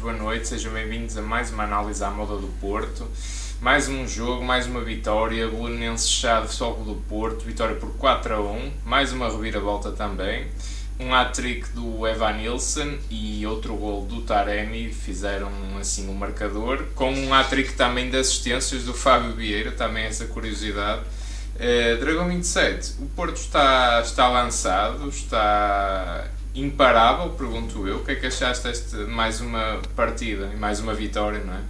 boa noite, sejam bem-vindos a mais uma análise à moda do Porto. Mais um jogo, mais uma vitória, Bolonense Chade, Sol do Porto, vitória por 4 a 1, mais uma reviravolta também. Um hat-trick do Evan Nilsson e outro gol do Taremi fizeram assim um marcador, com um hat-trick também de assistências do Fábio Vieira, também essa curiosidade. Uh, Dragão 27, o Porto está, está lançado, está imparável, pergunto eu. O que é que achaste de mais uma partida e mais uma vitória, não é?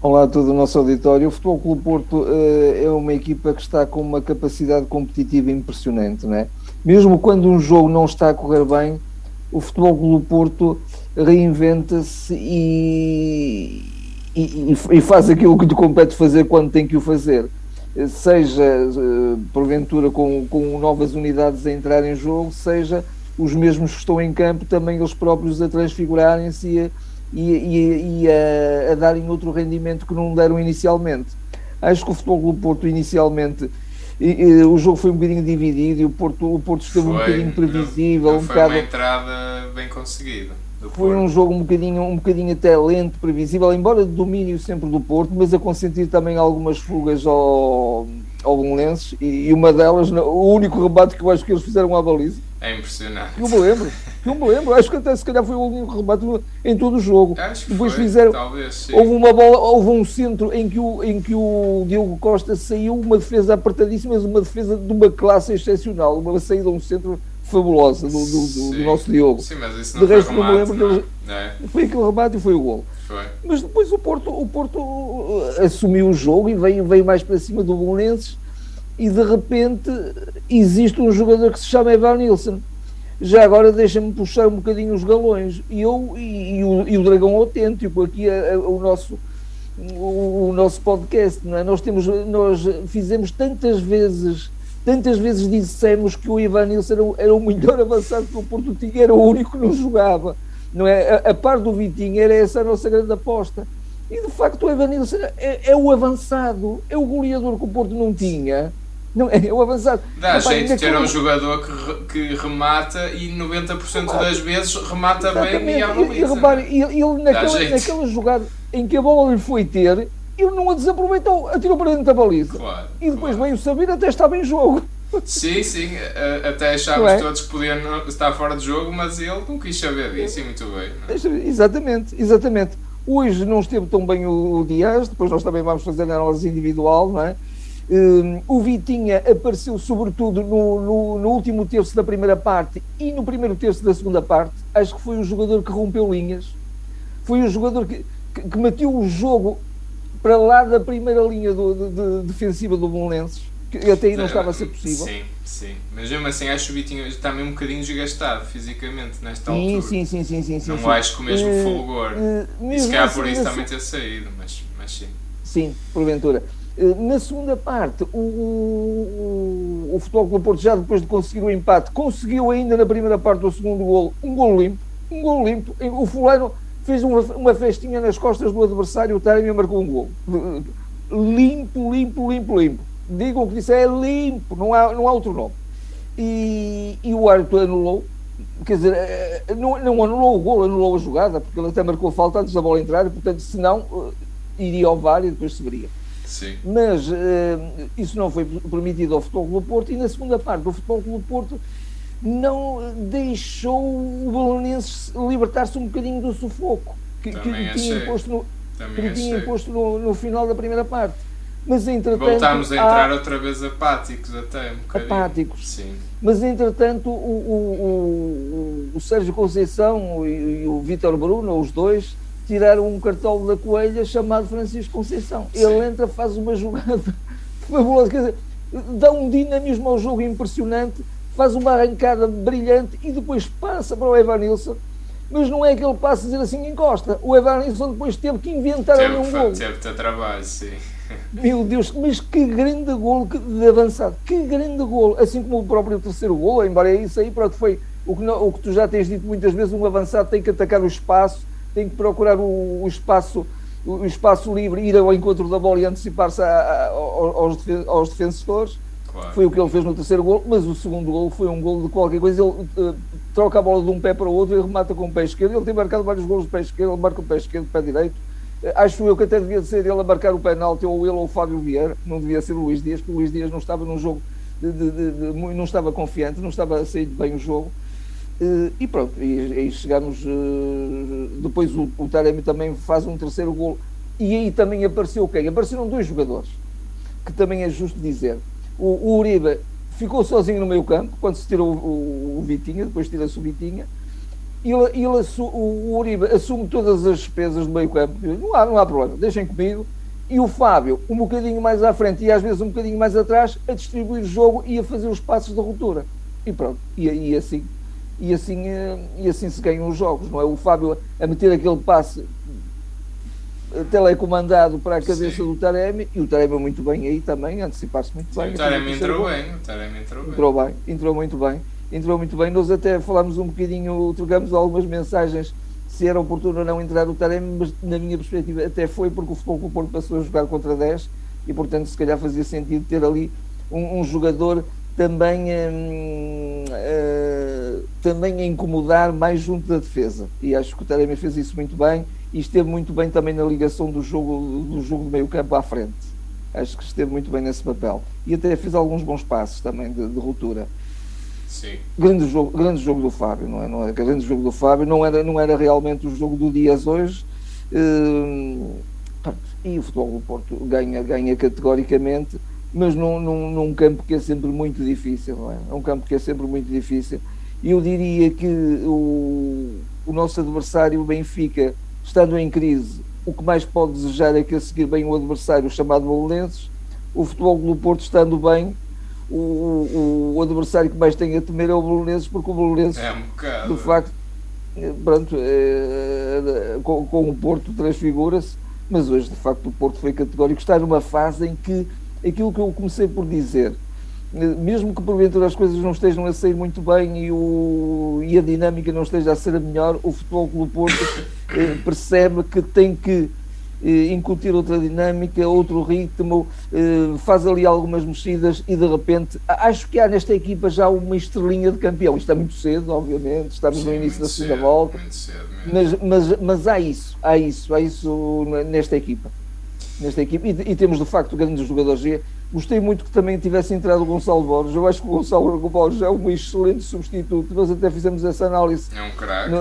Olá a todo o nosso auditório. O Futebol Clube Porto uh, é uma equipa que está com uma capacidade competitiva impressionante, não é? Mesmo quando um jogo não está a correr bem, o Futebol Clube Porto reinventa-se e, e, e, faz aquilo que lhe compete fazer quando tem que o fazer. Seja uh, porventura com, com novas unidades a entrar em jogo, seja os mesmos que estão em campo também eles próprios a transfigurarem-se e, a, e, e, a, a, darem outro rendimento que não deram inicialmente. Acho que o Futebol Clube Porto inicialmente e, o jogo foi um bocadinho dividido e o Porto, o Porto esteve foi, um bocadinho previsível. Não, não um foi bocado, uma entrada bem conseguida. Foi um jogo um bocadinho, um bocadinho até lento, previsível, embora de domínio sempre do Porto, mas a consentir também algumas fugas ao, ao Belenenses e, e uma delas, o único rebate que eu acho que eles fizeram à baliza é impressionante. Eu me lembro, eu me lembro. Acho que até se calhar foi o único remate em todo o jogo. Acho que Depois foi, fizeram. Talvez. Houve uma bola, houve um centro em que, o, em que o Diogo Costa saiu, uma defesa apertadíssima, mas uma defesa de uma classe excepcional, uma saída um centro fabulosa do, do, do, do nosso Diogo. Sim, mas isso não de resto, remate, não me lembro não. É. foi aquele remate e foi o gol. Foi. Mas depois o Porto, o Porto uh, assumiu o jogo e veio, veio mais para cima do Belenenses e de repente existe um jogador que se chama Evan Nilsson já agora deixa-me puxar um bocadinho os galões. E eu e, e, o, e o Dragão Autêntico, aqui o nosso o, o, nosso podcast, não é? Nós temos, nós fizemos tantas vezes, tantas vezes dissemos que o Ivan Nilsson era, era, o melhor avançado que o Porto tinha, era o único que não jogava, não é? A, a par do Vitinho era essa a nossa grande aposta. E de facto o Ivan Nilsson é, é o avançado, é o goleador que o Porto não tinha não, é o avançado. Dá Rapaz, jeito de ter um jogador que, que remata e 90% das vezes remata Exatamente. bem e. E, e repare, ele, ele naquela, naquela jogada em que a bola lhe foi ter, ele não a desaproveitou, atirou para dentro da baliza. Claro, e depois claro. veio o saber até estava em jogo. Sim, sim, até achávamos é? todos que podiam estar fora de jogo, mas ele não quis saber disso e muito bem. É? Exatamente, exatamente. Hoje não esteve tão bem o, o Dias, depois nós também vamos fazer análise individual, não é? Um, o Vitinha apareceu sobretudo no, no, no, último terço da primeira parte e no primeiro terço da segunda parte. Acho que foi o jogador que rompeu linhas, foi o jogador que, que, que meteu o jogo para lá da primeira linha do, de, de, defensiva do Belenenses, que até aí não estava a ser possível. Sim, sim. Mas mesmo assim acho que o Vitinho está mesmo um bocadinho desgastado fisicamente nesta sim, altura. Sim, sim, sim, sim. sim não sim. acho que o mesmo uh, fulgor. Uh, e se calhar por isso também ter saído, mas, mas sim. Sim, porventura. Na segunda parte, o, o, o Futebol Clube Porto, já depois de conseguir o empate, conseguiu ainda na primeira parte do segundo golo um golo limpo, um golo limpo. O fulano fez uma, uma festinha nas costas do adversário, o Taremi marcou um golo. Limpo, limpo, limpo, limpo. Digam o que disse, é limpo, não há, não há outro nome. E, e o árbitro anulou, quer dizer, não, não anulou o golo, anulou a jogada, porque ele até marcou falta antes da bola entrar, portanto, senão iria ao VAR e depois se veria. Sim. Mas uh, isso não foi permitido ao Futebol Clube Porto e na segunda parte o Futebol Clube Porto não deixou o Belenenses libertar-se um bocadinho do sufoco que, que lhe tinha imposto, no, que tinha imposto no, no, final da primeira parte. Mas entretanto. Voltámos a entrar há... outra vez apáticos até um bocadinho. Apáticos. Sim. Mas entretanto o, o, o, o Sérgio Conceição e, e o Vítor Bruno, os dois, tiraram um cartão da coelha chamado Francisco Conceição. Sim. Ele entra, faz uma jogada fabulosa, quer dizer, dá um dinamismo ao jogo impressionante, faz uma arrancada brilhante e depois passa para o Evanilson. Mas não é que ele passe a dizer assim encosta. O Evanilson depois teve que inventar teve, um gol. Teve ter trabalho, sim. Meu Deus, mas que grande gol de avançado, que grande gol, assim como o próprio terceiro gol, embora é isso aí, pronto, foi o que, não, o que tu já tens dito muitas vezes, um avançado tem que atacar o espaço, tem que procurar o, o espaço o espaço livre, ir ao encontro da bola e antecipar-se aos, aos defensores. Claro. Foi o que ele fez no terceiro gol, mas o segundo gol foi um gol de qualquer coisa. Ele uh, troca a bola de um pé para o outro e remata com o pé esquerdo. Ele tem marcado vários gols de pé esquerdo, ele marca o pé esquerdo, pé direito. Uh, acho eu que até devia ser ele a marcar o penalti, ou ele ou o Fábio Vieira, não devia ser o Luís Dias, porque o Luís Dias não estava num jogo, de, de, de, não estava confiante, não estava a sair bem o jogo. Uh, e pronto, e chegamos. depois o, o Taremi também faz um terceiro gol. E aí também apareceu quem? Apareceram dois jogadores, que também é justo dizer o, o Uribe ficou sozinho no meio campo, quando se tirou o, o, o Vitinha, depois tira-se o Vitinha, ele, ele o Uribe assume todas as despesas do meio campo, não há, não há problema, deixem comigo, e o Fábio um bocadinho mais à frente e às vezes um bocadinho mais atrás a distribuir o jogo e a fazer os passos de ruptura. E pronto, e, e assim e assim, eh, e assim se ganham os jogos, não é? O Fábio a meter aquele passe telecomandado para a cabeça Sim. do Taremi e o Taremi muito bem aí também, antecipar-se muito Sim, bem. O Taremi entrou bem, o Taremi entrou bem. Entrou bem, entrou muito bem, entrou muito bem. Nós até falámos um bocadinho, trocamos algumas mensagens se era oportuno ou não entrar o Taremi, mas na minha perspectiva até foi porque o Futebol Clube Porto passou a jogar contra 10 e portanto se calhar fazia sentido ter ali um, um jogador também, hum, uh, também a incomodar mais junto da defesa e acho que o Taremi fez isso muito bem e esteve muito bem também na ligação do jogo do jogo do meio campo à frente. Acho que esteve muito bem nesse papel. E até fez alguns bons passos também de, de ruptura. Sim. Grande jogo, grande jogo do Fábio, não é? Não é? Grande jogo do Fábio, não era, não era realmente o jogo do Dias hoje. Uh, e o futebol do Porto ganha, ganha categoricamente, mas num, num, num, campo que é sempre muito difícil, não é? É um campo que é sempre muito difícil. Eu diria que o, o nosso adversário, o Benfica, estando em crise, o que mais pode desejar é que a seguir bem o adversário chamado Belenenses, o futebol do Porto estando bem, o, o, o, adversário que mais tem a temer é o Belenenses, porque o Belenenses, é um de facto, pronto, é, com, com o Porto transfigura-se, mas hoje, de facto, o Porto foi categórico, está numa fase em que aquilo que eu comecei por dizer, mesmo que porventura as coisas não estejam a sair muito bem e, o, e a dinâmica não esteja a ser a melhor, o Futebol Clube Porto eh, percebe que tem que eh, incutir outra dinâmica, outro ritmo, eh, faz ali algumas mexidas e de repente acho que há nesta equipa já uma estrelinha de campeão. Isto é muito cedo, obviamente, estamos Sim, no início da segunda cedo, volta, mas, mas, mas há isso, há isso, há isso nesta equipa. Nesta equipa, e, e temos de facto grandes jogadores Gostei muito que também tivesse entrado o Gonçalo Borges. Eu acho que o Gonçalo Borges é um excelente substituto. Nós até fizemos essa análise é um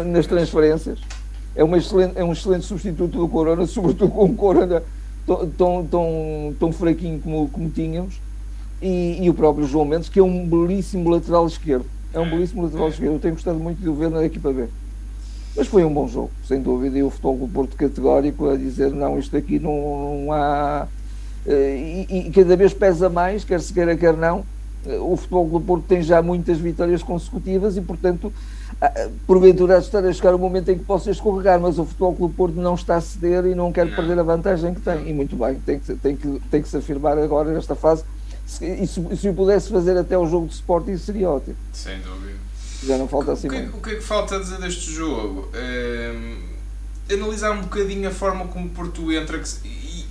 nas transferências. É, uma excelente, é um excelente substituto do Corona, sobretudo com o Corona tão, tão, tão, tão fraquinho como, como tínhamos. E, e, o próprio João Mendes, que é um belíssimo lateral esquerdo. É um belíssimo lateral esquerdo. Eu tenho gostado muito de o ver na equipa B. Mas foi um bom jogo, sem dúvida. E o futebol do Porto categórico a dizer: não, isto aqui não, não há eh, e, e, cada vez pesa mais, quer se queira, quer não. Eh, o Futebol do Porto tem já muitas vitórias consecutivas e, portanto, porventura estar a chegar o momento em que possa escorregar, mas o Futebol Clube Porto não está a ceder e não quer perder a vantagem que tem. E muito bem, tem que, tem que, tem que se afirmar agora nesta fase. E se, se o pudesse fazer até o jogo de Sporting seria ótimo. Sem dúvida. Já não falta assim o que, muito. O que é que falta dizer deste jogo? Um, analisar um bocadinho a forma como o Porto entra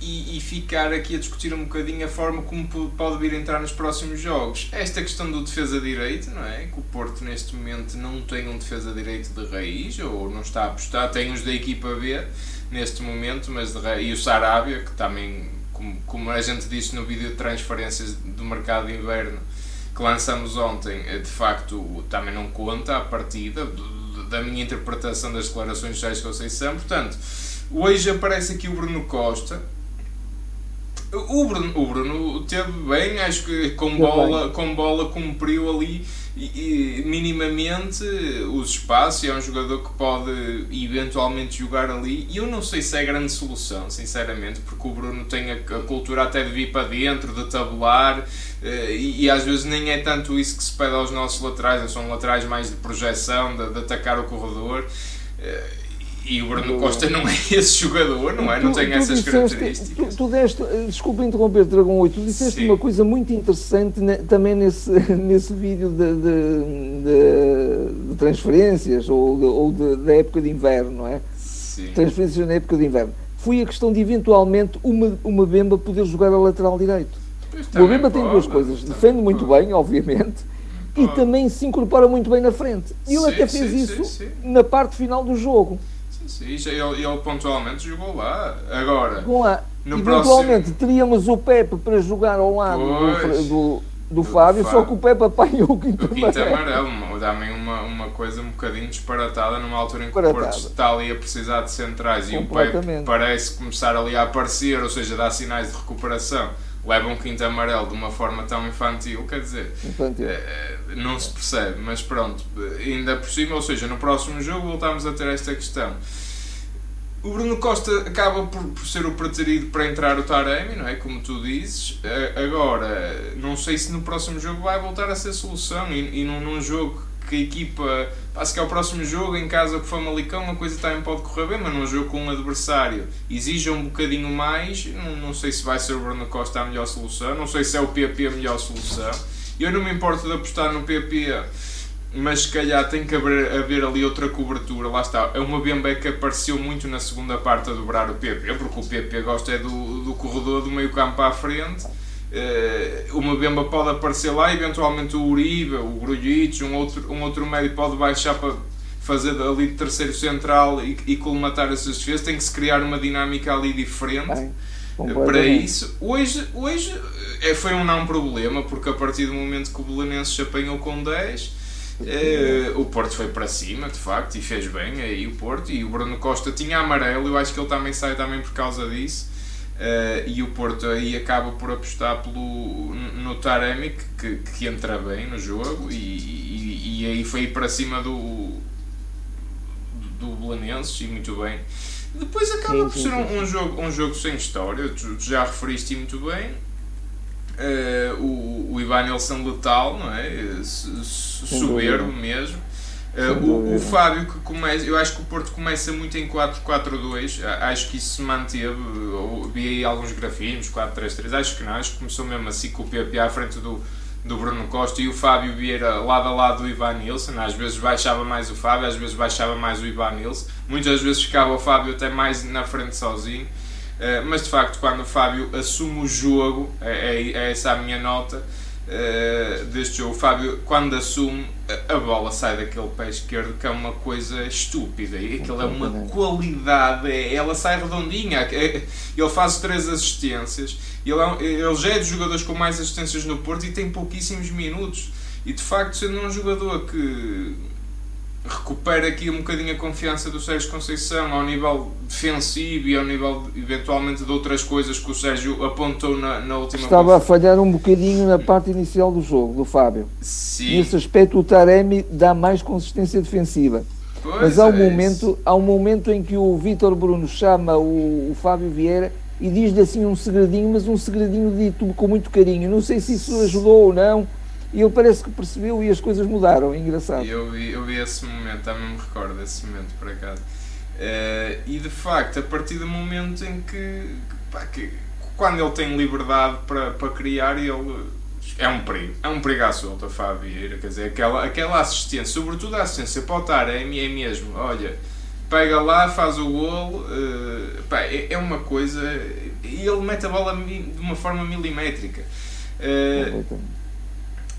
e, e, ficar aqui a discutir um bocadinho a forma como pode vir a entrar nos próximos jogos. Esta questão do defesa-direito, não é? Que o Porto neste momento não tem um defesa-direito de raiz ou não está a apostar, tem os da equipa B neste momento, mas e o Sarabia, que também, como, como a gente disse no vídeo de transferências do mercado de inverno que lançamos ontem, eh, de facto também não conta a partida, da minha interpretação das declarações de Jair Conceição, portanto. Hoje aparece aqui o Bruno Costa, o Bruno, o Bruno teve bem, acho que com bola, com bola cumpriu ali e, e, minimamente os espaços. É um jogador que pode eventualmente jogar ali. E eu não sei se é grande solução, sinceramente, porque o Bruno tem a, a cultura até de vir para dentro, de tabular, eh, e, e, às vezes nem é tanto isso que se pede aos nossos laterais. São laterais mais de projeção, de, de atacar o corredor. E o Bruno Costa não é esse jogador, não é? Tu, não tem essas disseste, características. Tu, tu deste, desculpa interromper, Dragão 8, tu disseste Sim. uma coisa muito interessante ne, também nesse, nesse vídeo de, de, de, de transferências ou, ou da época de inverno, não é? Sim. Transferências na época de inverno. Foi a questão de eventualmente uma, uma Bemba poder jogar a lateral direito. O Mbemba tem duas coisas. Defende muito bem, obviamente, e também se incorpora muito bem na frente. E ele até fez isso na parte final do jogo. Sim, sim. Ele, ele pontualmente jogou lá. Agora, lá. No Eventualmente próximo... teríamos o Pepe para jogar ao lado do, do, do, Fábio, Fábio, só que o Pepe apanhou o quinto, o quinto amarelo. Dá-me uma, uma coisa um bocadinho disparatada numa altura em que o Porto está ali a precisar de centrais e o Pepe parece começar ali a aparecer, ou seja, dá sinais de recuperação leva um quinto amarelo de uma forma tão infantil, quer dizer, infantil. É, não se percebe, mas pronto, ainda por cima, ou seja, no próximo jogo voltamos a ter esta questão. O Bruno Costa acaba por, por ser o preterido para entrar o Taremi, não é? Como tu dizes. Agora, não sei se no próximo jogo vai voltar a ser solução e, e num, num jogo que a equipa. Pá, que é o próximo jogo em casa com o Famalicão, a coisa também pode correr bem, mas num jogo com um adversário exija um bocadinho mais. Não, não sei se vai ser o Bruno Costa a melhor solução, não sei se é o PP a melhor solução. Eu não me importo de apostar no PP, mas se calhar tem que haver, haver ali outra cobertura. Lá está, é uma Bembe que apareceu muito na segunda parte a dobrar o PP, porque o PP gosta é do, do corredor do meio campo à frente Uh, uma Bemba pode aparecer lá, eventualmente o Uribe, o Grujic, um outro, um outro médio pode baixar para fazer ali de terceiro central e, e colmatar essas defesas. Tem que se criar uma dinâmica ali diferente. Para isso, hoje, hoje é, foi um não problema, porque a partir do momento que o Belenenses se apanhou com 10, eh, o Porto foi para cima, de facto, e fez bem aí o Porto. E o Bruno Costa tinha amarelo, eu acho que ele também sai também por causa disso. Uh, e o Porto aí acaba por apostar pelo, no Taremi que, que entra bem no jogo e, e, e aí foi para cima do do Belenenses e muito bem depois acaba sim, por ser um, um, jogo, um jogo sem história tu, tu já referiste muito bem. Uh, o, o Ivan Nelson letal não é? soberbo mesmo. Uh, o, o, Fábio que começa, eu acho que o Porto começa muito em 4-4-2, acho que isso se manteve, vi aí alguns grafismos, 4-3-3, acho que não, acho que começou mesmo assim com o PP à frente do, do Bruno Costa e o Fábio Vieira lado a lado do Ivan Nilsson, às vezes baixava mais o Fábio, às vezes baixava mais o Ivan Nilsson, muitas vezes ficava o Fábio até mais na frente sozinho, uh, mas de facto quando o Fábio assume o jogo, é, é, é essa a minha nota, uh, deste jogo. O Fábio, quando assume, a bola sai daquele pé esquerdo que é uma coisa estúpida. E aquilo é uma qualidade, é, ela sai redondinha. É, ele faz três assistências. Ele, é, ele já é dos jogadores com mais assistências no Porto e tem pouquíssimos minutos. E de facto, sendo um jogador que recupera aqui um bocadinho a confiança do Sérgio Conceição ao nível defensivo e ao nível eventualmente de outras coisas que o Sérgio apontou na, na última Estava a falhar um bocadinho na parte inicial do jogo, do Fábio. Sim. Nesse aspecto o Taremi dá mais consistência defensiva. Pois Mas há um, é momento, há um momento em que o Vítor Bruno chama o, o Fábio Vieira e diz-lhe assim um segredinho, mas um segredinho dito com muito carinho. Não sei se isso ajudou ou não e ele parece que percebeu e as coisas mudaram, é engraçado. Eu vi, eu vi esse momento, também me recordo desse momento, por acaso. Uh, e de facto, a partir do momento em que, pá, que quando ele tem liberdade para, para criar, ele é um perigo, é um perigo à solta, Fábio quer dizer, aquela, aquela assistência, sobretudo a assistência para o Taremi é mesmo, olha, pega lá, faz o golo, uh, pá, é, é, uma coisa, e ele mete a bola de uma forma milimétrica. Uh,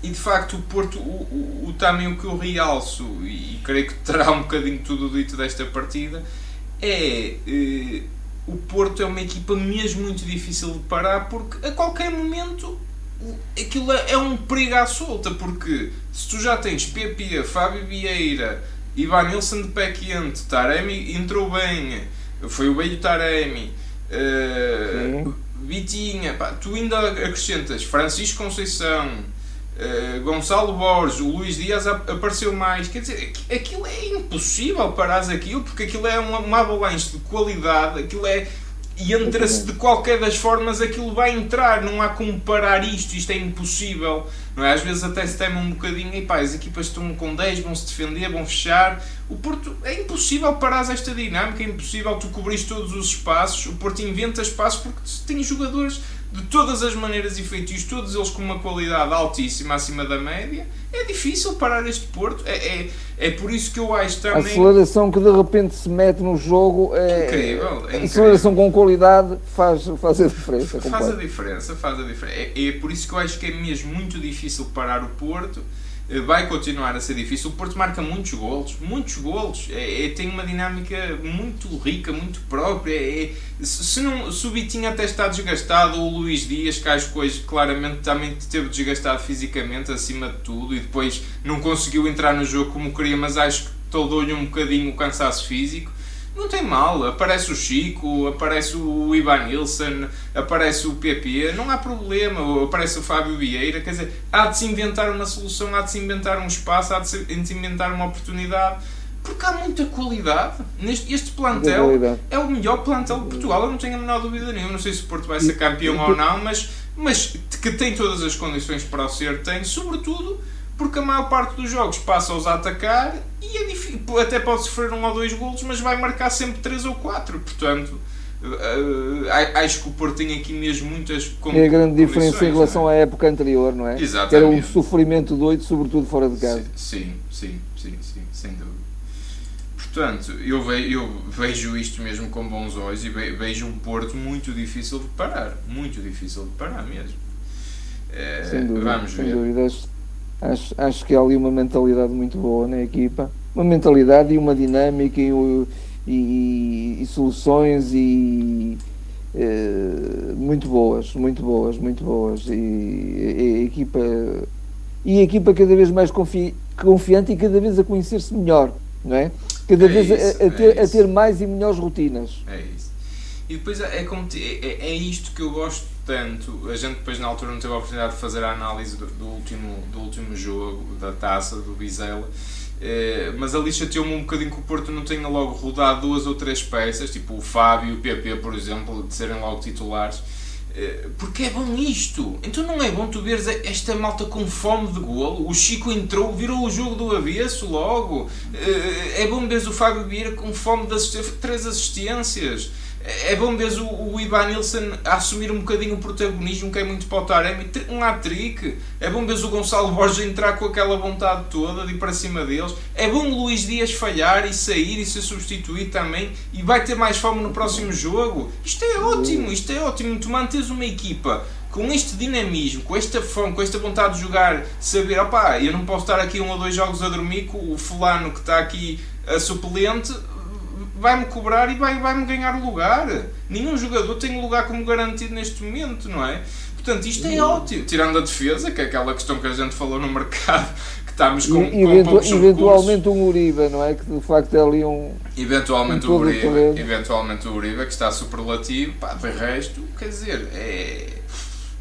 e de facto o Porto, o, o, o, também o que eu realço, e creio que terá um bocadinho tudo dito desta partida, é eh, o Porto é uma equipa mesmo muito difícil de parar porque a qualquer momento aquilo é, é um perigo à solta, porque se tu já tens Pepe, Fábio Vieira, Ivan Nilsson de pé quente, Taremi entrou bem, foi o velho Taremi, uh, Vitinha, pá, tu ainda acrescentas Francisco Conceição, Uh, Gonçalo Borges, o Luís Dias apareceu mais. Quer dizer, aquilo é impossível parares aquilo, porque aquilo é uma, uma avalanche de qualidade, aquilo é. E entra-se de qualquer das formas, aquilo vai entrar, não há como parar isto, isto é impossível. Não é? Às vezes até se tema um bocadinho, e pá, as equipas estão com 10, vão se defender, vão fechar. O Porto, é impossível parar esta dinâmica, é impossível tu cobrir todos os espaços. O Porto inventa espaços porque tem jogadores de todas as maneiras e feitios, todos eles com uma qualidade altíssima acima da média, é difícil parar este Porto. É, é, é por isso que eu acho também. A aceleração que de repente se mete no jogo é. Incrível. É incrível. A aceleração com qualidade faz, faz a diferença. Faz a diferença, faz a diferença. É, é por isso que eu acho que é mesmo muito difícil parar o Porto vai continuar a ser difícil. O Porto marca muitos golos, muitos golos. É, é tem uma dinâmica muito rica, muito própria. É, é se, não, se o Vitinho até está desgastado, ou o Luís Dias, que acho que claramente também esteve desgastado fisicamente acima de tudo e depois não conseguiu entrar no jogo como queria, mas acho que toldou-lhe um bocadinho o cansaço físico. Não tem mal, aparece o Chico, aparece o Ivan Nilsson, aparece o PP, não há problema, aparece o Fábio Vieira, quer dizer, há de se inventar uma solução, há de se inventar um espaço, há de se inventar uma oportunidade, porque há muita qualidade. Neste, este plantel é o melhor plantel de Portugal, eu não tenho a menor dúvida nenhuma, não sei se o Porto vai ser campeão ou não, mas, mas que tem todas as condições para o ser, tem, sobretudo porque a maior parte dos jogos passa-os a atacar e é difícil, até pode sofrer um ou dois golos, mas vai marcar sempre três ou quatro. Portanto, uh, acho que o Porto tem aqui mesmo muitas É a grande diferença em relação é? à época anterior, não é? Exatamente. Era um sofrimento doido, sobretudo fora de casa. Sim, sim, sim, sim, sem dúvida. Portanto, eu vejo, eu vejo isto mesmo com bons olhos e vejo um Porto muito difícil de parar. Muito difícil de parar mesmo. É, sem dúvida, vamos sem ver. Dúvidas Acho, acho que há ali uma mentalidade muito boa na equipa, uma mentalidade e uma dinâmica e, e, e soluções e eh, muito boas, muito boas, muito boas e, e, a equipa e a equipa cada vez mais confi, confiante e cada vez a conhecer-se melhor, não é? Cada é vez isso, a, a, ter, é a ter mais e melhores rotinas. É isso. E depois é, é, é, é isto que eu gosto tanto. A gente depois na altura não teve a oportunidade de fazer a análise do, do último, do último jogo, da taça, do Bizela. Eh, mas ali chateou-me um bocadinho que o Porto não tenha logo rodado duas ou três peças, tipo o Fábio e o PP, por exemplo, de serem logo titulares. Eh, porque é bom isto. Então não é bom tu veres esta malta com fome de golo. O Chico entrou, virou o jogo do avesso logo. Eh, é bom ver o Fábio Vieira com fome de assistência, três assistências. É bom ver o, o Ivan Nilsson assumir um bocadinho o protagonismo que é muito para o Taremi, um hat-trick. É bom ver o Gonçalo Borges entrar com aquela vontade toda de ir para cima deles. É bom o Luís Dias falhar e sair e ser substituído também e vai ter mais fome no próximo jogo. Isto é ótimo, isto é ótimo. Tu mantes uma equipa com este dinamismo, com esta fome, com esta vontade de jogar, saber, opá, eu não posso estar aqui um ou dois jogos a dormir com o fulano que está aqui a suplente vai-me cobrar e vai-me vai ganhar o lugar. Nenhum jogador tem lugar como garantido neste momento, não é? Portanto, isto é ótimo. Tirando a defesa, que é aquela questão que a gente falou no mercado, que estamos com, e, com eventu Eventualmente um Uribe, não é? Que de facto é ali um. Eventualmente um o Uribe, eventualmente o Uribe, que está superlativo, pá, de resto, quer dizer, é.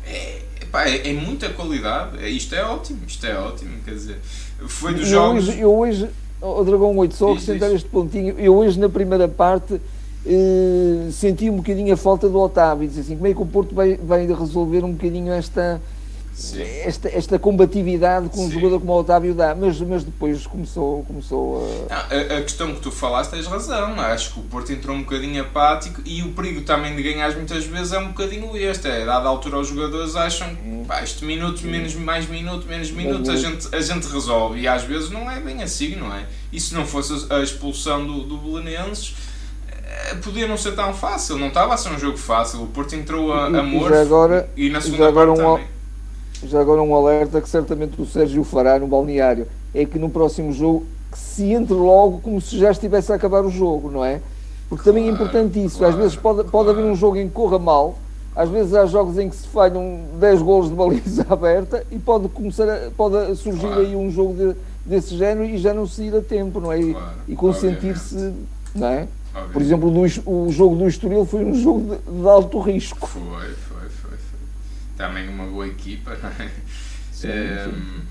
É, pá, é, é muita qualidade. É, isto é ótimo, isto é ótimo, quer dizer. Foi dos jogos. Eu hoje o Dragão 8, só acrescentar este pontinho. Eu hoje, na primeira parte, eh, senti um bocadinho a falta do Otávio. Disse assim: como é que o Porto vai, vai resolver um bocadinho esta, esta, esta combatividade com Sim. um jogador como o Otávio dá? Mas, mas depois começou, começou a... a. A questão que tu falaste, tens razão. Acho que o Porto entrou um bocadinho apático e o perigo também de ganhar muitas vezes é um bocadinho este. É, dada a altura, os jogadores acham que este minuto, menos, mais minuto, menos minuto, a gente, a gente resolve. E às vezes não é bem assim, não é? E se não fosse a expulsão do, do Belenenses eh, podia não ser tão fácil, não estava a ser um jogo fácil. O Porto entrou a, a e, agora, e na segunda agora um, também. Já agora um alerta que certamente o Sérgio fará no balneário é que no próximo jogo que se entre logo como se já estivesse a acabar o jogo, não é? Porque claro, também é importante isso. Claro, Às vezes pode, pode claro. haver um jogo em que corra mal, às vezes há jogos em que se falham 10 golos de baliza aberta e pode começar a, pode surgir aí um jogo de, desse género e já não se ir a tempo, não é? E, e consentir-se, não é? Por exemplo, o jogo do Estoril foi um jogo de, de alto risco. Foi. Também uma boa equipa, não é? Sim, é sim.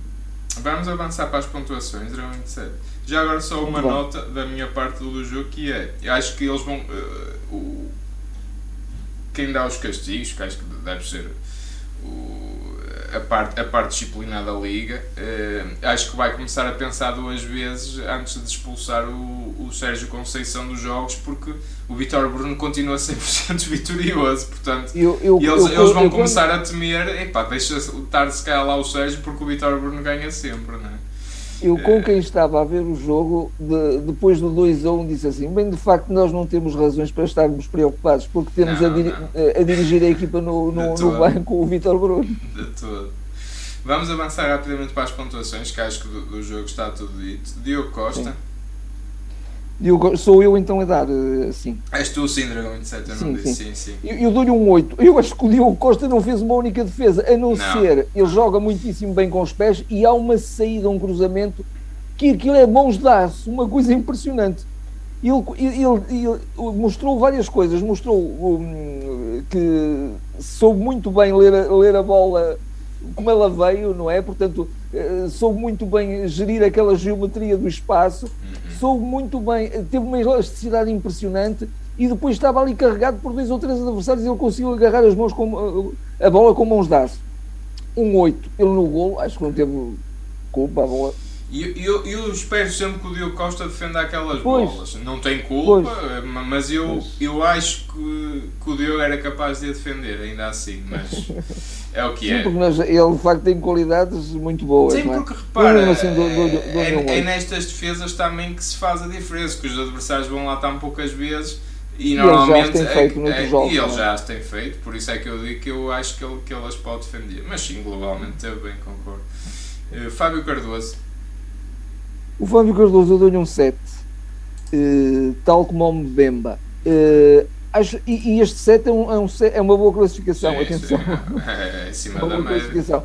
Vamos avançar para as pontuações, realmente sério. Já agora só uma nota da minha parte do jogo que é, acho que eles vão. Uh, uh, quem dá os castigos, que acho que deve ser o, a, parte, a parte disciplinar da Liga. Uh, acho que vai começar a pensar duas vezes antes de expulsar o, o Sérgio Conceição dos jogos, porque o Vitório Bruno continua 100% vitorioso. Portanto, eu, eu, eles, eu, eles vão começar a temer: epá, deixa estar se calhar lá o Sérgio, porque o Vitório Bruno ganha sempre, não é? Eu, com quem estava a ver o jogo, de, depois do 2 a 1, disse assim: bem, de facto, nós não temos razões para estarmos preocupados, porque temos não, a, diri a, dirigir a equipa no, no, no banco o Vitor Bruno. De todo. Vamos avançar rapidamente para as pontuações, que acho que do, do jogo está tudo dito. Diogo Costa. Sim. Eu, sou eu então a dar, assim. És tu sim, Dragão 27, eu não sim, disse, sim, sim. sim. Eu, eu dou-lhe um 8. Eu acho que o Diogo Costa não fez uma única defesa, a não, não, ser, ele joga muitíssimo bem com os pés e há uma saída, um cruzamento, que aquilo é mãos de aço, uma coisa impressionante. Ele, ele, ele, mostrou várias coisas, mostrou um, que soube muito bem ler ler a bola como ela veio, não é? Portanto, uh, soube muito bem gerir aquela geometria do espaço, uhum. soube muito bem, teve uma elasticidade impressionante e depois estava ali carregado por dois ou três adversários e ele conseguiu agarrar as mãos com, a bola com mãos de aço. Um 8, ele no golo, acho que não teve culpa, a bola e eu, eu, espero sempre que o Diogo Costa defenda aquelas pois. bolas. Não tem culpa, pois. mas eu, eu acho que, que o Diogo era capaz de a defender, ainda assim. Mas é o que Sim, é. Porque nós, ele de facto tem qualidades muito boas. Sim, é? porque repara, assim, do, do, do, é, é, nestas defesas também que se faz a diferença, que os adversários vão lá tão poucas vezes. E, e normalmente eles já feito é, é, jogos, e ele já as tem feito, por isso é que eu digo que eu acho que ele, que ele as pode defender. Mas sim, globalmente teve bem, concordo. Uh, Fábio Cardoso. O Fábio Cardoso eu dou-lhe um 7, uh, eh, tal como o Mbemba. Uh, acho, e, e, este 7 é, um, é, um, é, uma boa classificação, sim, atenção. Sim. É, é acima é da média.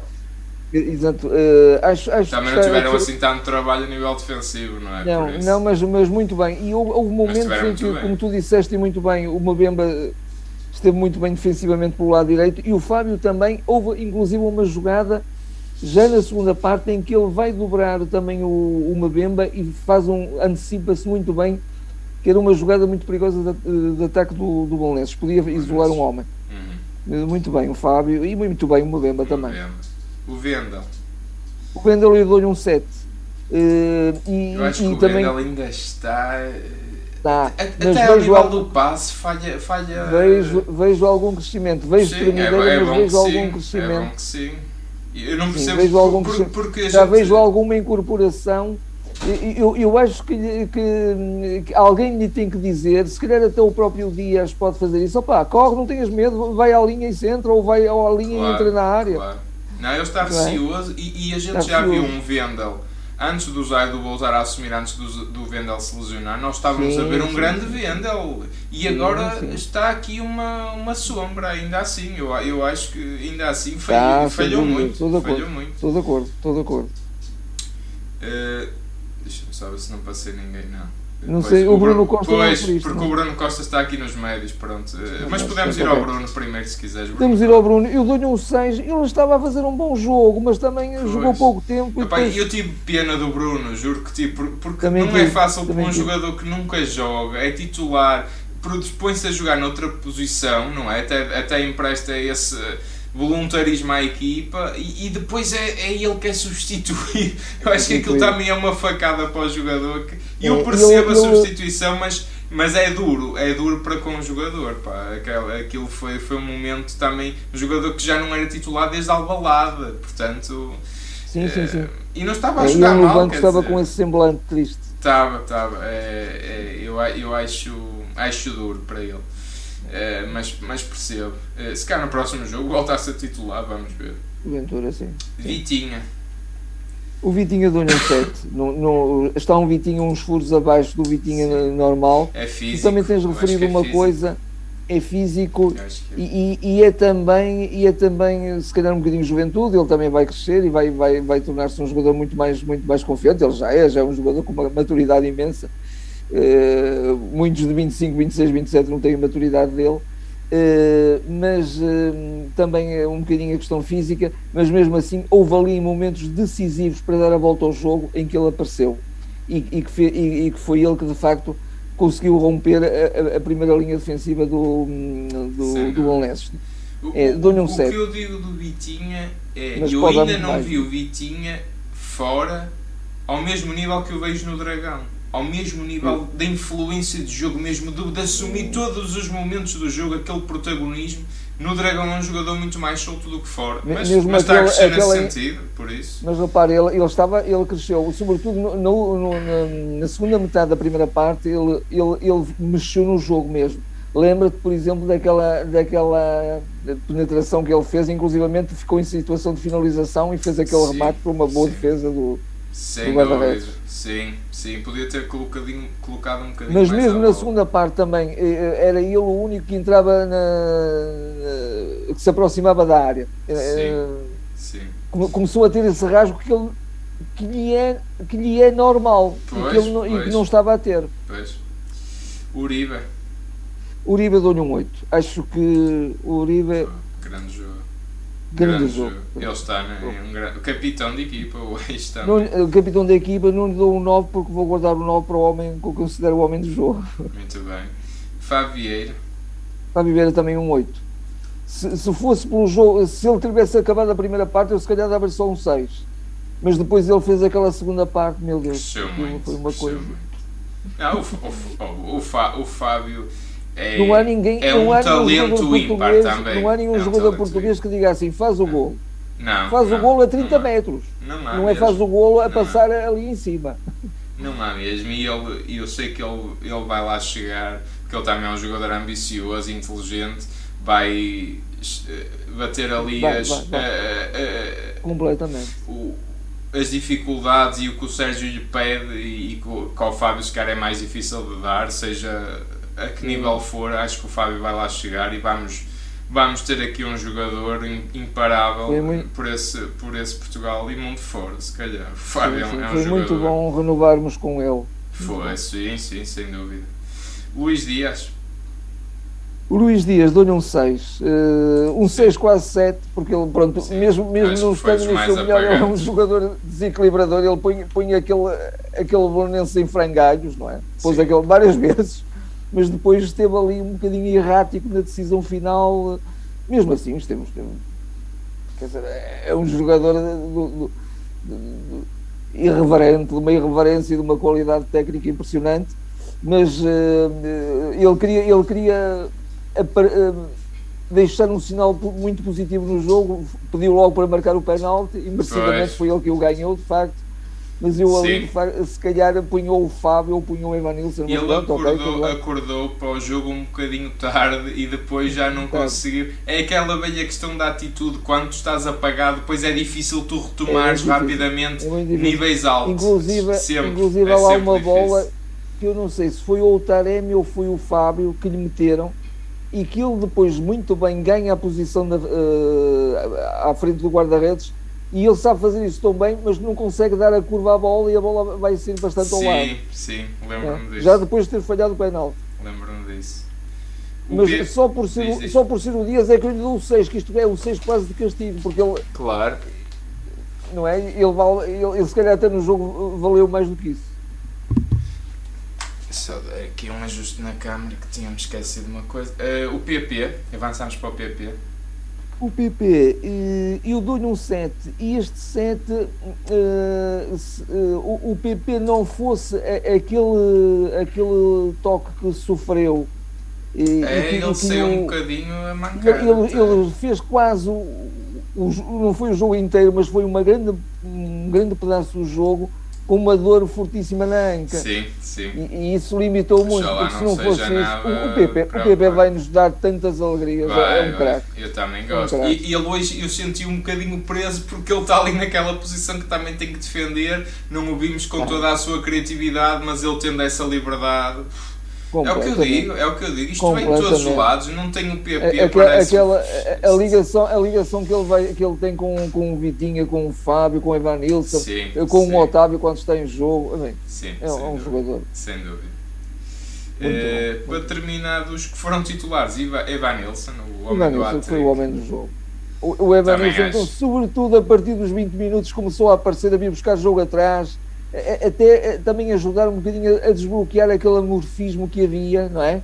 Exato. Uh, acho, acho Também não tiveram assim tanto trabalho a nível defensivo, não é? Não, não mas, mas muito bem. E houve, houve momentos em que, bem. como tu disseste muito bem, o Mbemba esteve muito bem defensivamente pelo lado direito e o Fábio também. Houve inclusive uma jogada já na segunda parte em que ele vai dobrar também o, o Mabemba e faz um antecipa-se muito bem que era uma jogada muito perigosa de, de ataque do, do Bolonenses, podia isolar um homem. Uhum. muito bem o Fábio e muito bem o Mabemba também. O Vendel o Vendel eu dou-lhe um 7 uh, e, eu acho e que o também Vendel ainda está Tá, até ao nível do passe falha, falha vejo, vejo algum crescimento. Vejo sim, é, é mas vejo algum sim, crescimento. é que sim eu não percebo Sim, vejo algum, por, porque já gente... vejo alguma incorporação. Eu, eu acho que, que, que, alguém lhe tem que dizer, se calhar até o próprio Dias pode fazer isso. Opá, corre, não tenhas medo, vai à linha e centra, ou vai à linha claro, e entra na área. Claro. Não, ele está é? receoso é? e, e, a gente está já viu um Vendel antes do Zaido voltar a assumir, antes do, do Vendel se lesionar, nós estávamos sim, a ver um sim, grande sim. Vendel e agora está aqui uma, uma sombra, ainda assim. Eu, eu acho que ainda assim falhou, ah, falhou muito. Estou falhou muito. Estou de acordo, estou de acordo. Uh, Deixa-me saber se não passei ninguém, não. Não sei, o Bruno, Costa pois, não é porque não. o Bruno Costa está aqui nos médios, pronto. Não, mas podemos ir ao Bruno primeiro se quiseres. Podemos ir ao Bruno. Eu dou-lhe um 6. Ele estava a fazer um bom jogo, mas também pois. jogou pouco tempo. Epá, depois... Eu tive pena do Bruno, juro que tive, porque também não é fácil para um tive. jogador que nunca joga, é titular, põe-se a jogar noutra posição, não é? Até, até empresta esse voluntarismo à equipa e, e depois é, é ele que é substituído. Eu acho que aquilo também é uma facada para o jogador. Que, eu percebo a substituição, mas, mas é duro, é duro para com o jogador. Pá. Aquilo foi, foi um momento também. Um jogador que já não era titular desde a Albalada, portanto. Sim, sim, sim. E não estava a é, jogar mal. banco estava dizer. com esse semblante triste. Estava, estava. É, é, eu, eu acho, acho duro para ele. É, mas, mas percebo. É, se calhar no próximo jogo volta a ser titular, vamos ver. Ventura, sim. Vitinha. O Vitinha do 7. no, no, está um Vitinha uns furos abaixo do Vitinha sim. normal. É físico. Tu também tens referido é uma físico. coisa. É físico é. E, e, e, é também, e é também, se calhar, um bocadinho de juventude. Ele também vai crescer e vai, vai, vai tornar-se um jogador muito mais, muito mais confiante. Ele já é, já é um jogador com uma maturidade imensa Uh, muitos de 25, 26, 27 não têm a maturidade dele, uh, mas uh, também é um bocadinho a questão física. Mas mesmo assim, houve ali momentos decisivos para dar a volta ao jogo em que ele apareceu e, e, que, e, e que, foi ele que de facto conseguiu romper a, a primeira linha defensiva do, do, do Belenenses. É, dou-lhe um o 7. que eu digo do Vitinha é, Mas eu ainda não mais. vi o Vitinha fora ao mesmo nível que eu vejo no Dragão. Ao mesmo nível da influência de jogo, mesmo de, de assumir todos os momentos do jogo, aquele protagonismo. No Dragão é um jogador muito mais solto do que fora. Mas, mesmo mas está a aquele- crescer nesse sentido, por isso. Mas repare, ele, ele estava, ele cresceu, sobretudo no- no- no- na, na segunda metade da primeira parte, ele, ele, ele mexeu no jogo mesmo. Lembra-te, por exemplo, daquela, daquela penetração que ele fez, inclusivamente ficou em situação de finalização e fez aquele Sim, remate por uma boa sim. defesa do. Sem dúvida. Sim, sim. Podia ter colocadinho, colocado um bocadinho Mas mesmo na segunda parte também, eh, era ele o único que entrava na. na- que se aproximava da área. Eh, Sim. come- começou a ter esse rasgo que, ele, que, lhe, é, que lhe é normal e Pois, que, ele não, e que pois. não estava a ter. Pois. Uribe. Uribe dou-lhe um 8. Acho que o Uribe. Grande jogo. Grande jogo. Ele está né, um grande, o capitão de equipa, o também. Não, o capitão da equipa não lhe dou um 9 porque vou guardar o 9 para o homem que eu considero o homem do jogo. Muito bem. Fábio Vieira. Para viver também um 8. Se, se fosse pelo jogo, se ele tivesse acabado a primeira parte, eu se calhar dava só um 6. Mas depois ele fez aquela segunda parte, meu Deus, Cresceu muito. foi uma coisa. muito. Não, o, o, o, o Fábio é, Não há ninguém, é não um há talento português, também. não há nenhum É um jogador português que diga assim, faz o gol. Não, Faz não, o gol a 30 não metros. Não, Não é faz o golo a passar ali em cima. Não há mesmo, e ele, eu sei que ele, ele vai lá chegar, porque ele também é um jogador ambicioso, inteligente, vai eh, bater ali Vai, as, vai, vai. eh, eh, Completamente. o- as dificuldades e o que o Sérgio lhe pede e, e que, o, que ao Fábio se calhar é mais difícil de dar, seja a que nível for, acho que o Fábio vai lá chegar e vamos, vamos ter aqui um jogador im- imparável muito- por, esse, por esse Portugal e mundo fora, se calhar. O Fábio é Sim, sim, é um foi jogador. muito bom renovarmos com ele. Foi, sim, sim, sem dúvida. Luís Dias, O Luís Dias dou-lhe um 6. um 6 quase 7, porque ele, pronto, Sim, mesmo, mesmo não estando no seu melhor, é um jogador desequilibrador. Ele põe, põe aquele, aquele Bolonense em frangalhos, não é? Pôs Sim. aquele várias vezes, mas depois esteve ali um bocadinho errático na decisão final. Mesmo assim, quer dizer, é um jogador do- do- do- irreverente, de uma irreverência e de uma qualidade técnica impressionante, mas eh, ele queria, ele queria eh, deixar um sinal muito positivo no jogo, pediu logo para marcar o penalti, e merecidamente foi ele que o ganhou, de facto. Mas eu ali, de se calhar, apunhou o Fábio ou punhou o Evanilson. ele pronto, acordou, bem. acordou para o jogo um bocadinho tarde e depois já não conseguiu. É aquela velha questão da atitude, quando tu estás apagado, depois é difícil tu retomares É rapidamente É níveis altos. Inclusive, Sempre, inclusive é há uma difícil. bola que eu não sei se foi o Taremi ou foi o Fábio que lhe meteram e que ele depois muito bem ganha a posição da, eh, à frente do guarda-redes e ele sabe fazer isso tão bem, mas não consegue dar a curva à bola e a bola vai ser bastante ao lado. Sim, sim, lembro-me É, disso. Já depois de ter falhado o penal. Lembro-me disso. O Mas P- só por, ser, Diz, o- diz. só por ser o Dias é que eu lhe dou o 6, que isto é o 6 quase de castigo, porque ele, Claro. não é? Ele, vale, ele, ele se calhar até no jogo valeu mais do que isso. Só aqui um ajuste na câmera que tínhamos esquecido uma coisa. Eh, o PP, avançamos para o PP. O PP, eh, eu dou-lhe um 7 e este 7, eh, se, eh, o, o PP não fosse a- aquele, aquele toque que sofreu. e É, que- ele saiu um bocadinho a mancar. ele- ele fez quase, o, o não foi o jogo inteiro, mas foi uma grande, um grande pedaço do jogo com uma dor fortíssima na anca. Sim, sim. E, e isso limitou muito, porque se não não fosse isso, o, o PP, o preocupante. vai nos dar tantas alegrias, Vai, é um craque. Eu também um gosto. craque. e, e ele hoje eu senti um bocadinho preso porque ele está ali naquela posição que também tem que defender. Não o vimos com Ah. toda a sua criatividade, mas ele tendo essa liberdade. É o que eu digo, é o que eu digo. Isto vem de todos os lados, não tem o PP, É- aquela, parece. aquela a, a ligação, a ligação que ele, vai, que ele tem com, com o Vitinha, com o Fábio, com o Evanilson, Sim, com sim. o Otávio quando está em jogo, bem, Sim, é, um dúvida. jogador. Sem dúvida. Eh, bom, para terminar, dos que foram titulares, Evanilson, o homem do Evanilson hat foi o homem do jogo. O, o Evanilson, então, sobretudo a partir dos 20 minutos, começou a aparecer, a vir buscar jogo atrás, até a- também ajudar um bocadinho a, desbloquear aquele amorfismo que havia, não é?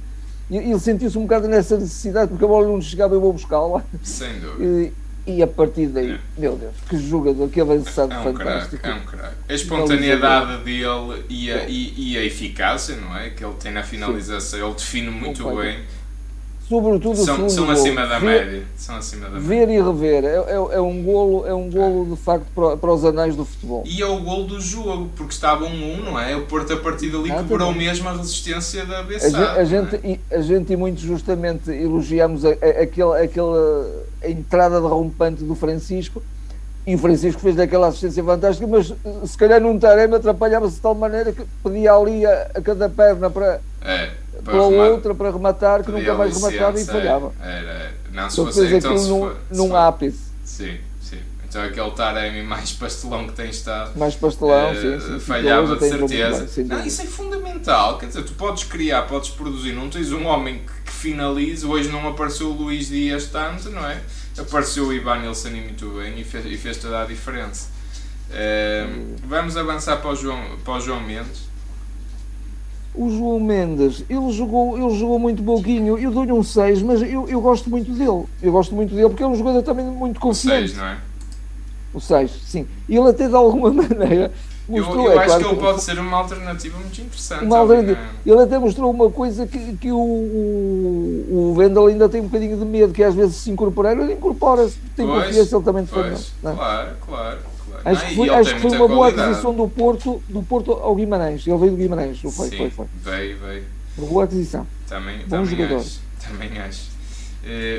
ele sentiu-se um bocado nessa necessidade, porque a bola não chegava e eu vou buscá-la. Sem dúvida. E, e, a partir daí, é. meu Deus, que jogador, que avançado é um fantástico. Crack, é um craque. A espontaneidade dele e a, e, e, a eficácia, não é? Que ele tem na finalização, Sim. ele define muito bem sobretudo são, são acima da ver, média. São acima da ver média. e rever é, é, é, um golo, é um golo de facto para, para os anais do futebol. E é o golo do jogo, porque estava 1-1, um, não é? O Porto a partir dali ah, quebrou também. mesmo a resistência da BSA. A, a, gente, é? a gente e muito justamente elogiamos a, a, aquela, aquela entrada derrompante do Francisco. E o Francisco fez daquela assistência fantástica, mas se calhar num Tarema atrapalhava-se de tal maneira que pedia ali a, a cada perna para, é para outra para rematar que nunca mais rematava e falhava. Era, não se fosse então se num, num ápice. Sim, sim. Então aquele Taremi mais pastelão que tem estado. Mais pastelão, uh, sim, sim. Falhava de certeza. Bem, não, isso é fundamental. Quer dizer, tu podes criar, podes produzir. Não tens um homem que, que finalize. Hoje não apareceu o Luís Dias tanto, não é? Apareceu o Ivan Nilsson muito bem e fez, e fez toda a diferença. Uh, vamos avançar para o João, para o João Mendes. O João Mendes, ele jogou, ele jogou muito pouquinho, eu dou-lhe um 6, mas eu, eu gosto muito dele. Eu gosto muito dele porque é um jogador também muito confiante. O 6, não é? O 6, sim. Ele até de alguma maneira mostrou. Eu, eu é, acho claro, que ele pode ser uma alternativa muito interessante. Uma alternativa. Ele até mostrou uma coisa que, que o, o, o Vendel ainda tem um bocadinho de medo, que às vezes se incorporar, ele incorpora-se, tem pois, confiança, ele também defende. É? Claro, claro. Acho que foi, acho que foi uma boa aquisição do Porto, do Porto ao Guimarães. Ele veio do Guimarães, não foi? Sim, foi, foi. Veio, veio. Uma boa aquisição. Também, Bom também jogador. Acho, também acho.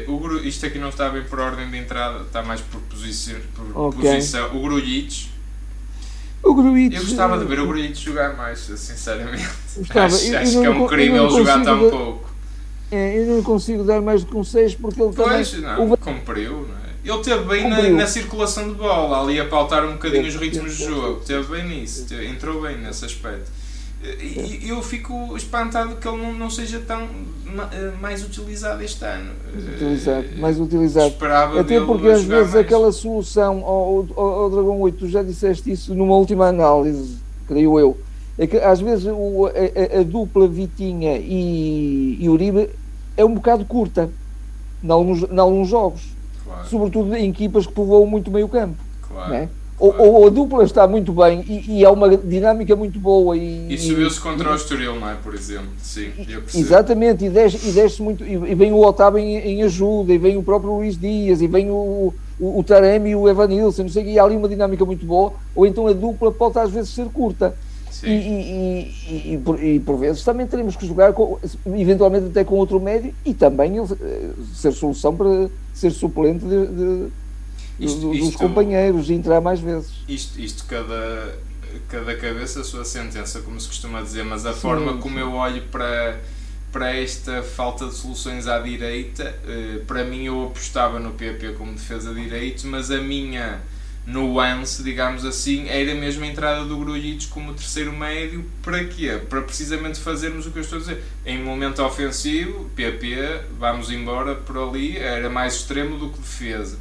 Uh, o, isto aqui não está bem por ordem de entrada, está mais por posição. Por okay. posição. O Grujic. O Grujic. Eu gostava de ver o Grujic jogar mais, sinceramente. Gostava. Acho, eu, acho eu que é um crime ele jogar tão pouco. É, eu não consigo dar mais do que um 6 porque ele pois, também. Não, o... cumpriu, não é? Ele teve bem na, na, circulação de bola, ali a pautar um bocadinho os ritmos do jogo. Teve bem nisso, entrou bem nesse aspecto. E eu fico espantado que ele não, não seja tão eh, mais utilizado este ano. Utilizado, eh, mais utilizado. Esperava Até porque às vezes mais. aquela solução ao, ao, ao, Dragão 8, tu já disseste isso numa última análise, creio eu. É que às vezes o, a, a, dupla Vitinha e, e Uribe é um bocado curta em alguns, em alguns jogos claro. sobretudo em equipas que povoam muito meio campo. Claro. Né? Ou, ou, a dupla está muito bem e, e é uma dinâmica muito boa. E, e subiu-se contra e, o Estoril, não é? Por exemplo. Sim, Exatamente, e desce, e desce muito. E, vem o Otávio em, em, ajuda, e vem o próprio Luís Dias, e vem o, o, o Taremi e o Evanilson, não sei, e há ali uma dinâmica muito boa. Ou então a dupla pode às vezes ser curta. E, e, e, por, e, por, vezes também teremos que jogar com, eventualmente até com outro médio e também ele, eh, ser solução para ser suplente de, de, isto, dos isto, companheiros e entrar mais vezes. Isto, isto cada, cada cabeça a sua sentença, como se costuma dizer, mas a sim, forma como eu olho para, para esta falta de soluções à direita, eh, para mim eu apostava no PP como defesa direito, mas a minha nuance, digamos assim, era mesmo a entrada do Grujic como terceiro médio. Para quê? Para precisamente fazermos o que eu estou a dizer. Em momento ofensivo, PP, vamos embora por ali, era mais extremo do que defesa.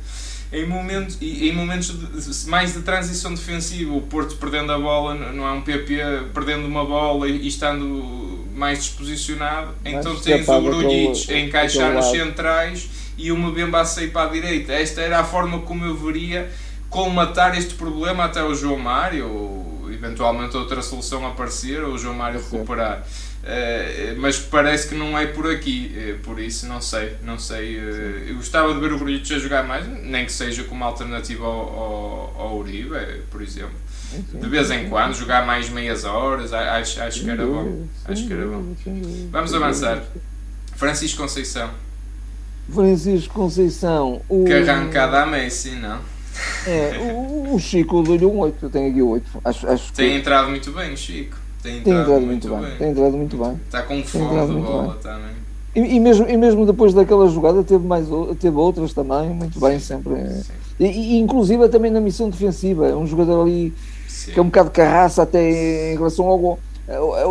Em momentos, em momentos de, mais de transição defensiva, o Porto perdendo a bola, não é um PP perdendo uma bola e, estando mais disposicionado, Mas então tens o Grujic a encaixar nos centrais e o Mbemba a sair para a direita. Esta era a forma como eu veria colmatar este problema até o João Mário, ou eventualmente outra solução aparecer, ou o João Mário recuperar. Uh, mas parece que não é por aqui, uh, por isso não sei, não sei. Uh, eu gostava de ver o Grujic a jogar mais, nem que seja como alternativa ao, ao, ao Uribe, por exemplo. De vez em quando, jogar mais meias horas, acho, acho que era bom. Acho que era bom. Vamos avançar. Francisco Conceição. Francisco Conceição. O... Que arrancada a Messi, não? É, o, o Chico deu-lhe um 8, eu tenho aqui 8. Acho, acho tem que... entrado muito bem, Chico. Tem entrado, tem entrado muito, bem. bem. Tem entrado muito bem. Está com fome de bola também. E, e, mesmo, e mesmo depois daquela jogada teve, mais, teve outras também, muito bem, sempre. E, e, inclusive também na missão defensiva, é um jogador ali Sim. que é um bocado carraça até em relação ao,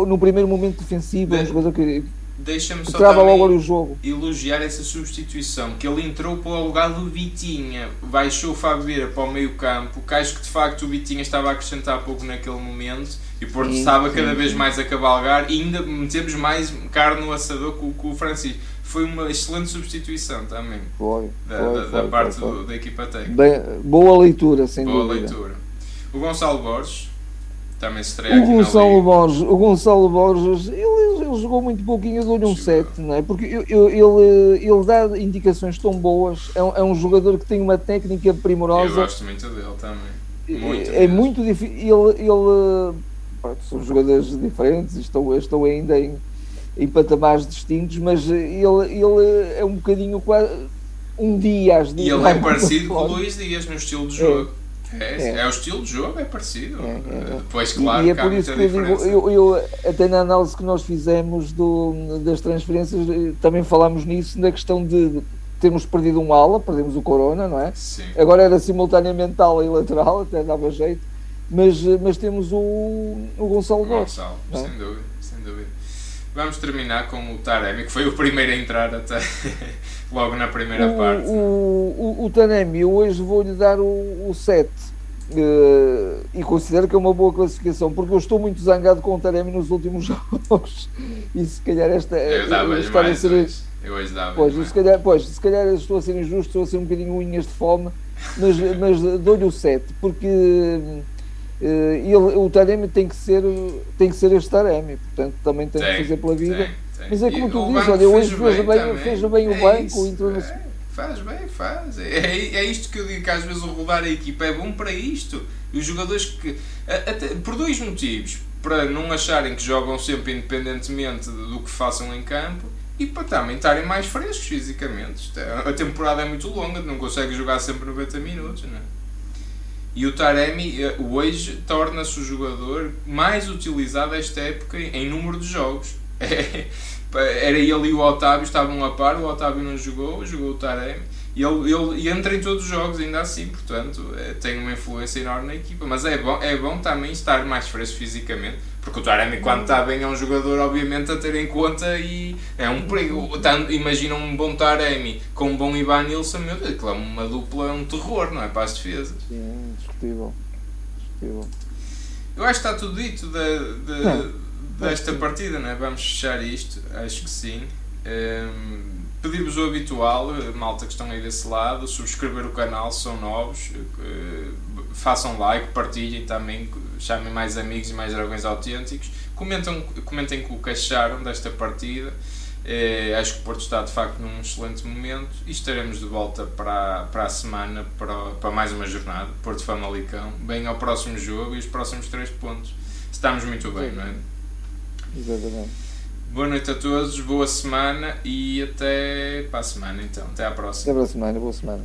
no primeiro momento defensivo, é um jogador que deixa-me só Trava ali o jogo. elogiar essa substituição, que ele entrou para o lugar do Vitinha, baixou o Fábio Vieira para o meio campo, que acho que de facto o Vitinha estava a acrescentar pouco naquele momento, e o Porto Sim, estava sim, cada vez sim. mais a cavalgar, e ainda metemos mais carne no assador com, com o Francisco. Foi uma excelente substituição também, Foi, da, foi, da, da foi, parte foi, do- da equipa técnica. Bem, boa leitura, sem Boa dúvida. leitura. O Gonçalo Borges, também estreia O Gonçalo. Borges, o Gonçalo Borges, ele, ele jogou muito pouquinho, eu dou-lhe um Jogou. 7, não é? Porque eu- eu- ele, ele dá indicações tão boas, é um, é um jogador que tem uma técnica Eu primorosa, gosto muito dele também. Muito é muito difícil. Ele, ele pronto, são jogadores diferentes, estão, estão ainda em, em patamares distintos, mas ele, ele é um bocadinho quase um dia às E ele é parecido com o Luís Dias no estilo de jogo. É, É. é o estilo de jogo, é parecido. É, é, é. Depois, claro, e é que há por isso que eu digo, eu, eu, até na análise que nós fizemos do, das transferências, eh, também falámos nisso, na questão de, termos perdido um ala, perdemos o Corona, não é? Sim. Agora era simultaneamente ala e lateral, até dava jeito, mas, eh, mas temos o, o Gonçalo Borges. Gonçalo, é? sem dúvida, sem dúvida. Vamos terminar com o Taremi, que foi o primeiro a entrar até logo na primeira O, parte. o, o, o Tanemi, eu hoje vou-lhe dar o, o 7. eh, e considero que é uma boa classificação, porque eu estou muito zangado com o Taremi nos últimos jogos. E se calhar esta. Eu dava-lhe estar a ser-. Eu hoje dava Pois, eu se calhar, pois, se calhar estou a ser injusto, estou a ser um bocadinho unhas de fome, mas, mas dou-lhe o 7, porque eh, ele, o Taremi tem que ser, tem que ser este Taremi, portanto também tem, que fazer pela vida. tem, tem. Mas é como tu dizes, olha, hoje fez bem, também. fez bem o É banco, isso, entrou no. é, Faz bem, faz. É, é isto que eu digo que às vezes o rodar a equipa é bom para isto. E os jogadores que. Até, por dois motivos. Para não acharem que jogam sempre independentemente do que façam em campo e para também estarem mais frescos fisicamente. É- a temporada é muito longa, não consegue jogar sempre 90 minutos, não é? E o Taremi eh, hoje torna-se o jogador mais utilizado esta época em número de jogos. Era ele e o Otávio, estavam a par, o Otávio não jogou, jogou o Taremi. E ele, ele e entra em todos os jogos, ainda assim, portanto, eh, tem uma influência enorme na equipa. Mas é bom, é bom também estar mais fresco fisicamente, porque o Taremi, quando está bem, é um jogador, obviamente, a ter em conta e é um perigo. Imagina um bom Taremi com um bom Ivan Nilsson, meu Deus, aquilo é uma dupla, é um terror, não é? Para as defesas. Sim, discutível. discutível. Eu acho que está tudo dito da. Desta partida, não é? Vamos fechar isto, acho que sim. Ehm, Pedir-vos o habitual, malta que estão aí desse lado, subscrever o canal se são novos, eh, façam like, partilhem também, chamem mais amigos e mais dragões autênticos, comentam, comentem o que acharam desta partida. Eh, acho que o Porto está de facto num excelente momento e estaremos de volta para, para a semana para, para mais uma jornada. Porto Famalicão, bem ao próximo jogo e os próximos três pontos. Estamos muito bem, não é? Exatamente. Boa noite a todos, boa semana e até para a semana então. Até à próxima. Até para a semana, boa semana.